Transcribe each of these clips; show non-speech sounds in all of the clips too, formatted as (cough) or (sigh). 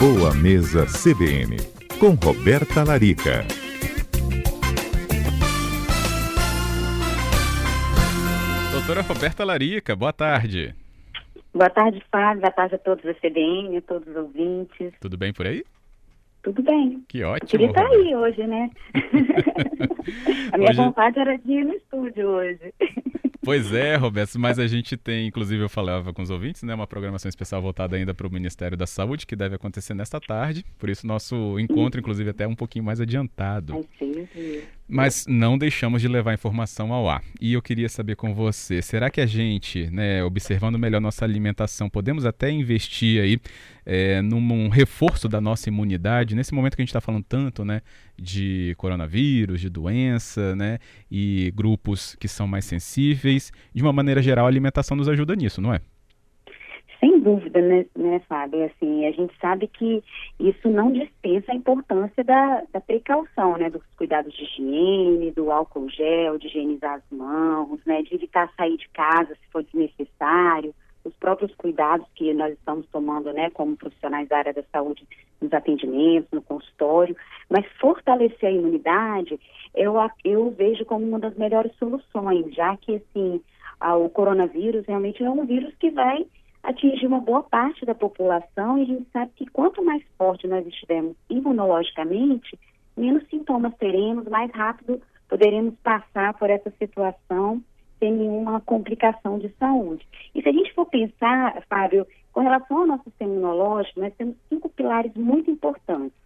Boa Mesa CBN, com Roberta Larica. Doutora Roberta Larica, boa tarde. Boa tarde, Fábio. Boa tarde a todos da CBN, a todos os ouvintes. Tudo bem por aí? Tudo bem. Que ótimo. Eu queria estar Roberta. aí hoje, né? (laughs) a minha Hoje- vontade era de ir no estúdio hoje. Pois é, Roberto, mas a gente tem, inclusive eu falava com os ouvintes, né, uma programação especial voltada ainda para o Ministério da Saúde, que deve acontecer nesta tarde, por isso nosso encontro, inclusive, até um pouquinho mais adiantado. Ai, sim. Mas não deixamos de levar informação ao ar. E eu queria saber com você, será que a gente, né, observando melhor nossa alimentação, podemos até investir aí é, num reforço da nossa imunidade, nesse momento que a gente está falando tanto, né, de coronavírus, de doença, né, e grupos que são mais sensíveis. De uma maneira geral, a alimentação nos ajuda nisso, não é? Sem dúvida, né, né, Fábio? Assim, a gente sabe que isso não dispensa a importância da, da precaução, né? Dos cuidados de higiene, do álcool gel, de higienizar as mãos, né? De evitar sair de casa se for desnecessário, os próprios cuidados que nós estamos tomando, né? Como profissionais da área da saúde nos atendimentos, no consultório. Mas fortalecer a imunidade, eu, eu vejo como uma das melhores soluções, já que, assim, a- o coronavírus realmente é um vírus que vai atingir uma boa parte da população e a gente sabe que quanto mais forte nós estivermos imunologicamente, menos sintomas teremos, mais rápido poderemos passar por essa situação sem nenhuma complicação de saúde. E se a gente for pensar, Fábio, com relação ao nosso sistema imunológico, nós temos cinco pilares muito importantes.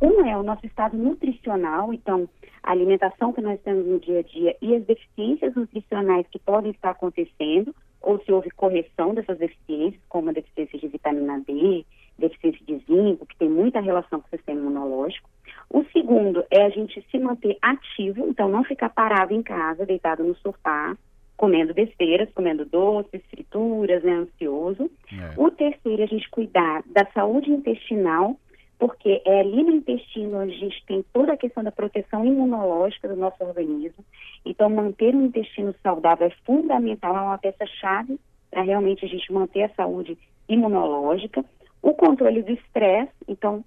Um é o nosso estado nutricional, então a alimentação que nós temos no dia a dia e as deficiências nutricionais que podem estar acontecendo, ou se houve correção dessas deficiências, como a deficiência de vitamina D, deficiência de zinco, que tem muita relação com o sistema imunológico. O segundo é a gente se manter ativo, então não ficar parado em casa, deitado no sofá, comendo besteiras, comendo doces, frituras, né, ansioso. É. O terceiro é a gente cuidar da saúde intestinal, porque é ali no intestino onde a gente tem toda a questão da proteção imunológica do nosso organismo. Então, manter um intestino saudável é fundamental, é uma peça-chave para realmente a gente manter a saúde imunológica. O controle do estresse, então,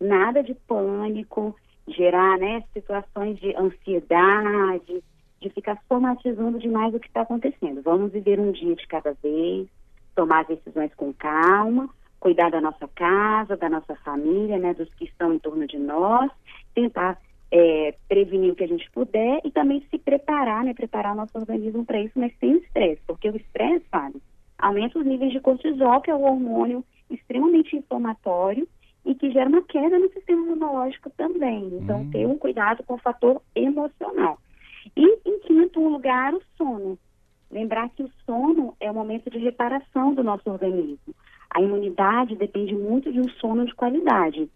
nada de pânico, gerar né, situações de ansiedade, de ficar somatizando demais o que está acontecendo. Vamos viver um dia de cada vez, tomar as decisões com calma, cuidar da nossa casa, da nossa família, né, dos que estão em torno de nós, tentar é, prevenir o que a gente puder e também se preparar, né, preparar o nosso organismo para isso, mas sem estresse, porque o estresse, sabe, aumenta os níveis de cortisol, que é o hormônio extremamente inflamatório e que gera uma queda no sistema imunológico também. Então, Hum. ter um cuidado com o fator emocional. E, em quinto lugar, o sono. Lembrar que o sono é o momento de reparação do nosso organismo. A imunidade depende muito de um sono de qualidade.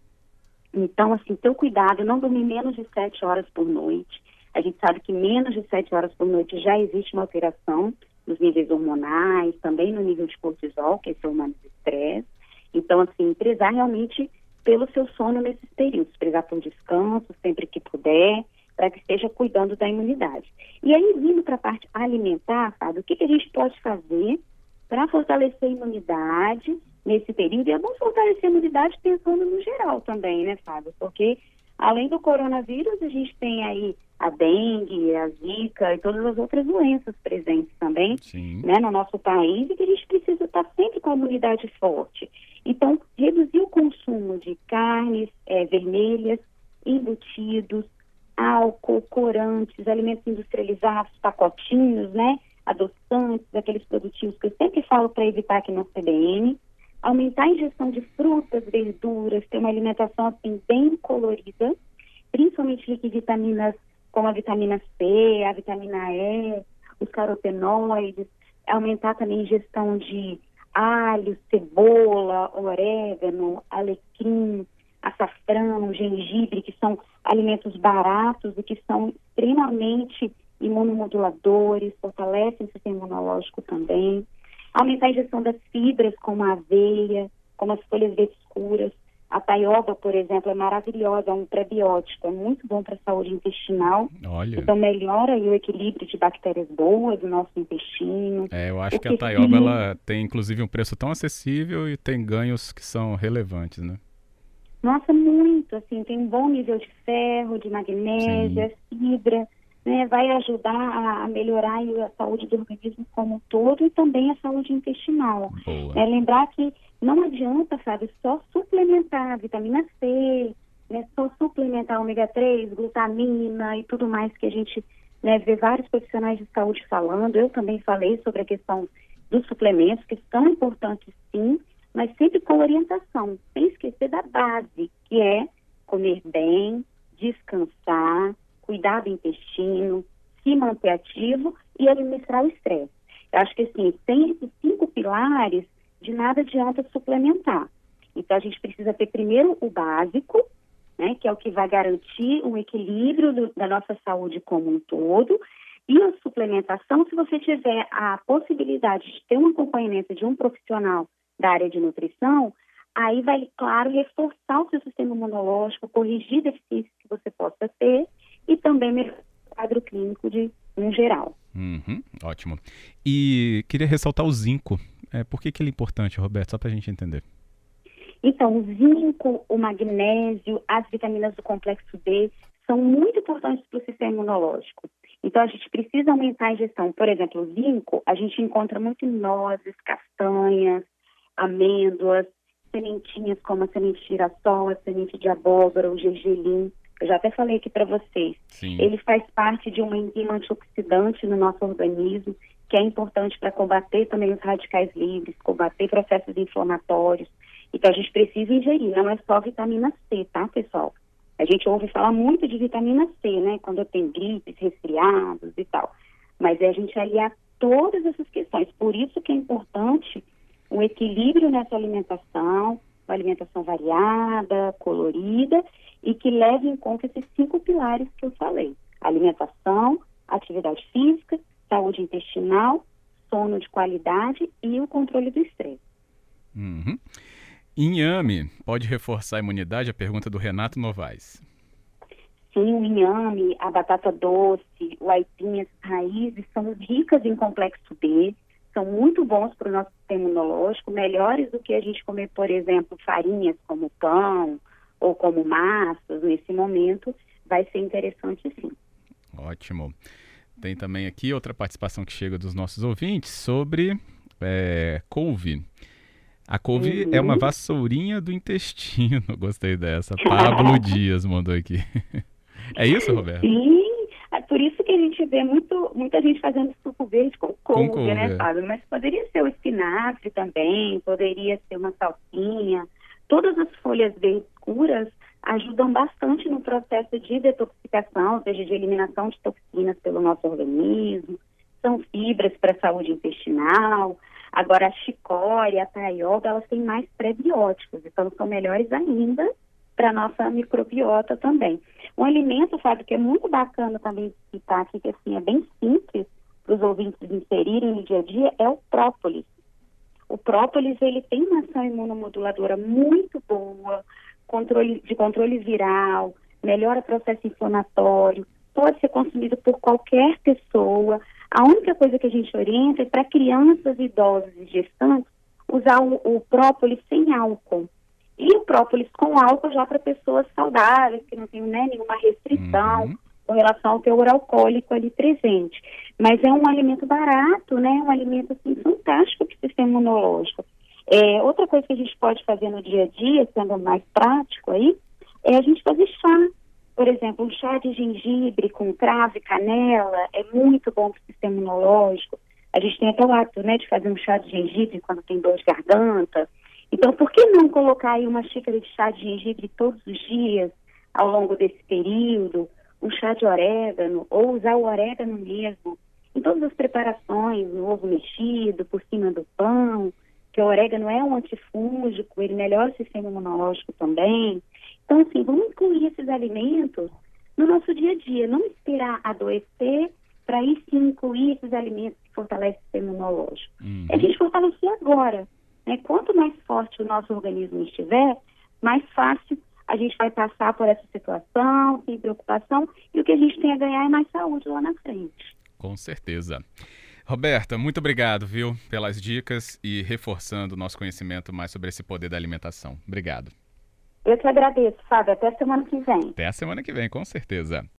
Então, assim, ter cuidado, não dormir menos de sete horas por noite. A gente sabe que menos de sete horas por noite já existe uma alteração nos níveis hormonais, também no nível de cortisol, que é esse hormônio do estresse. Então, assim, prezar realmente pelo seu sono nesses períodos, prezar por descanso sempre que puder, para que esteja cuidando da imunidade. E aí, vindo para a parte alimentar, Fábio, o que, que a gente pode fazer para fortalecer a imunidade nesse período? E é bom fortalecer a imunidade pensando no geral também, né, Fábio? Porque além do coronavírus, a gente tem aí a dengue, a zika e todas as outras doenças presentes também né, no nosso país e que a gente precisa estar sempre com a imunidade forte. Então, reduzir o consumo de carnes eh, vermelhas, embutidos, álcool, corantes, alimentos industrializados, pacotinhos, né, adoçantes, aqueles produtinhos que eu sempre falo para evitar aqui no CBN, aumentar a ingestão de frutas, verduras, ter uma alimentação assim bem colorida, principalmente em vitaminas como a vitamina C, a vitamina E, os carotenoides, aumentar também a ingestão de alho, cebola, orégano, alecrim, açafrão, gengibre, que são alimentos baratos e que são extremamente imunomoduladores, fortalecem o sistema imunológico também. Aumentar a ingestão das fibras, como a aveia, como as folhas verdes escuras. A taioba, por exemplo, é maravilhosa, é um prebiótico, é muito bom para a saúde intestinal. Olha. Então melhora o equilíbrio de bactérias boas do nosso intestino. É, eu acho O que a taioba ela tem inclusive um preço tão acessível e tem ganhos que são relevantes, né? Nossa, muito, assim, tem um bom nível de ferro, de magnésia, fibra, né, vai ajudar a, melhorar a saúde do organismo como um todo e também a saúde intestinal. É, lembrar que não adianta, sabe, só suplementar vitamina C, né, só suplementar ômega 3, glutamina e tudo mais que a gente né, vê vários profissionais de saúde falando. Eu também falei sobre a questão dos suplementos, que são importantes sim, mas sempre com orientação, sem esquecer da base, que é comer bem, descansar, cuidar do intestino, se manter ativo e administrar o estresse. Eu acho que assim, sem esses cinco pilares, de nada adianta suplementar. Então a gente precisa ter primeiro o básico, né, que é o que vai garantir um equilíbrio do, da nossa saúde como um todo. E a suplementação, se você tiver a possibilidade de ter um acompanhamento de um profissional da área de nutrição, aí vai, claro, reforçar o seu sistema imunológico, corrigir deficiências que você possa ter e também melhorar o quadro clínico de um geral. Uhum, ótimo. E queria ressaltar o zinco. É, por que, que ele é importante, Roberto? Só para a gente entender. Então, o zinco, o magnésio, as vitaminas do complexo B são muito importantes para o sistema imunológico. Então, a gente precisa aumentar a ingestão. Por exemplo, o zinco, a gente encontra muito em nozes, castanhas, amêndoas, sementinhas como a semente de girassol, a semente de abóbora, o gergelim. Eu já até falei aqui para vocês. Sim. Ele faz parte de uma enzima antioxidante no nosso organismo, que é importante para combater também os radicais livres, combater processos inflamatórios. Então a gente precisa ingerir, não é só vitamina C, tá, pessoal? A gente ouve falar muito de vitamina C, né? Quando tem gripes, resfriados e tal. Mas é a gente aliar todas essas questões. Por isso que é importante um equilíbrio nessa alimentação, alimentação variada, colorida e que leve em conta esses cinco pilares que eu falei: alimentação, atividade física, saúde intestinal, sono de qualidade e o controle do estresse. Uhum. Inhame pode reforçar a imunidade? A pergunta do Renato Novaes. Sim, o inhame, a batata doce, o aipim, as raízes são ricas em complexo B, são muito bons para o nosso sistema imunológico, melhores do que a gente comer, por exemplo, farinhas como pão, ou como massas nesse momento, vai ser interessante sim. Ótimo. Tem também aqui outra participação que chega dos nossos ouvintes sobre é, couve. A couve uhum. é uma vassourinha do intestino. (laughs) Gostei dessa. Pablo (laughs) Dias mandou aqui. (laughs) É isso, Roberto? Sim, é por isso que a gente vê muito, muita gente fazendo suco verde couve, né. Fábio? Mas poderia ser o espinafre também, poderia ser uma salsinha. Todas as folhas verdes escuras ajudam bastante no processo de detoxificação, ou seja, de eliminação de toxinas pelo nosso organismo. São fibras para a saúde intestinal. Agora, a chicória, a taioga, elas têm mais prebióticos, então são melhores ainda para a nossa microbiota também. Um alimento, Fábio, que é muito bacana também citar aqui, que assim, é bem simples para os ouvintes inserirem no dia a dia, é o própolis. O própolis ele tem uma ação imunomoduladora muito boa, controle, de controle viral, melhora o processo inflamatório, pode ser consumido por qualquer pessoa. A única coisa que a gente orienta é para crianças, idosos e gestantes usar o, o própolis sem álcool. E o própolis com álcool já para pessoas saudáveis, que não têm né, nenhuma restrição. Uhum com relação ao teor alcoólico ali presente. Mas é um alimento barato, né? Um alimento assim, fantástico para o sistema imunológico. É, outra coisa que a gente pode fazer no dia a dia, sendo mais prático aí, é a gente fazer chá. Por exemplo, um chá de gengibre com cravo e canela é muito bom para o sistema imunológico. A gente tem até o hábito, né, de fazer um chá de gengibre quando tem dor de garganta. Então, por que não colocar aí uma xícara de chá de gengibre todos os dias ao longo desse período? Um chá de orégano ou usar o orégano mesmo em todas as preparações, no ovo mexido, por cima do pão, que o orégano é um antifúngico, ele melhora o sistema imunológico também. Então, assim, vamos incluir esses alimentos no nosso dia a dia, não esperar adoecer para aí sim incluir esses alimentos que fortalecem o sistema imunológico. Uhum. É a gente fortalecer agora. Né? Quanto mais forte o nosso organismo estiver, mais fácil a gente vai passar por essa situação sem preocupação e o que a gente tem a ganhar é mais saúde lá na frente. Com certeza. Roberta, muito obrigado, viu, pelas dicas e reforçando o nosso conhecimento mais sobre esse poder da alimentação. Obrigado. Eu que agradeço, Fábio. Até semana que vem. Até a semana que vem, com certeza.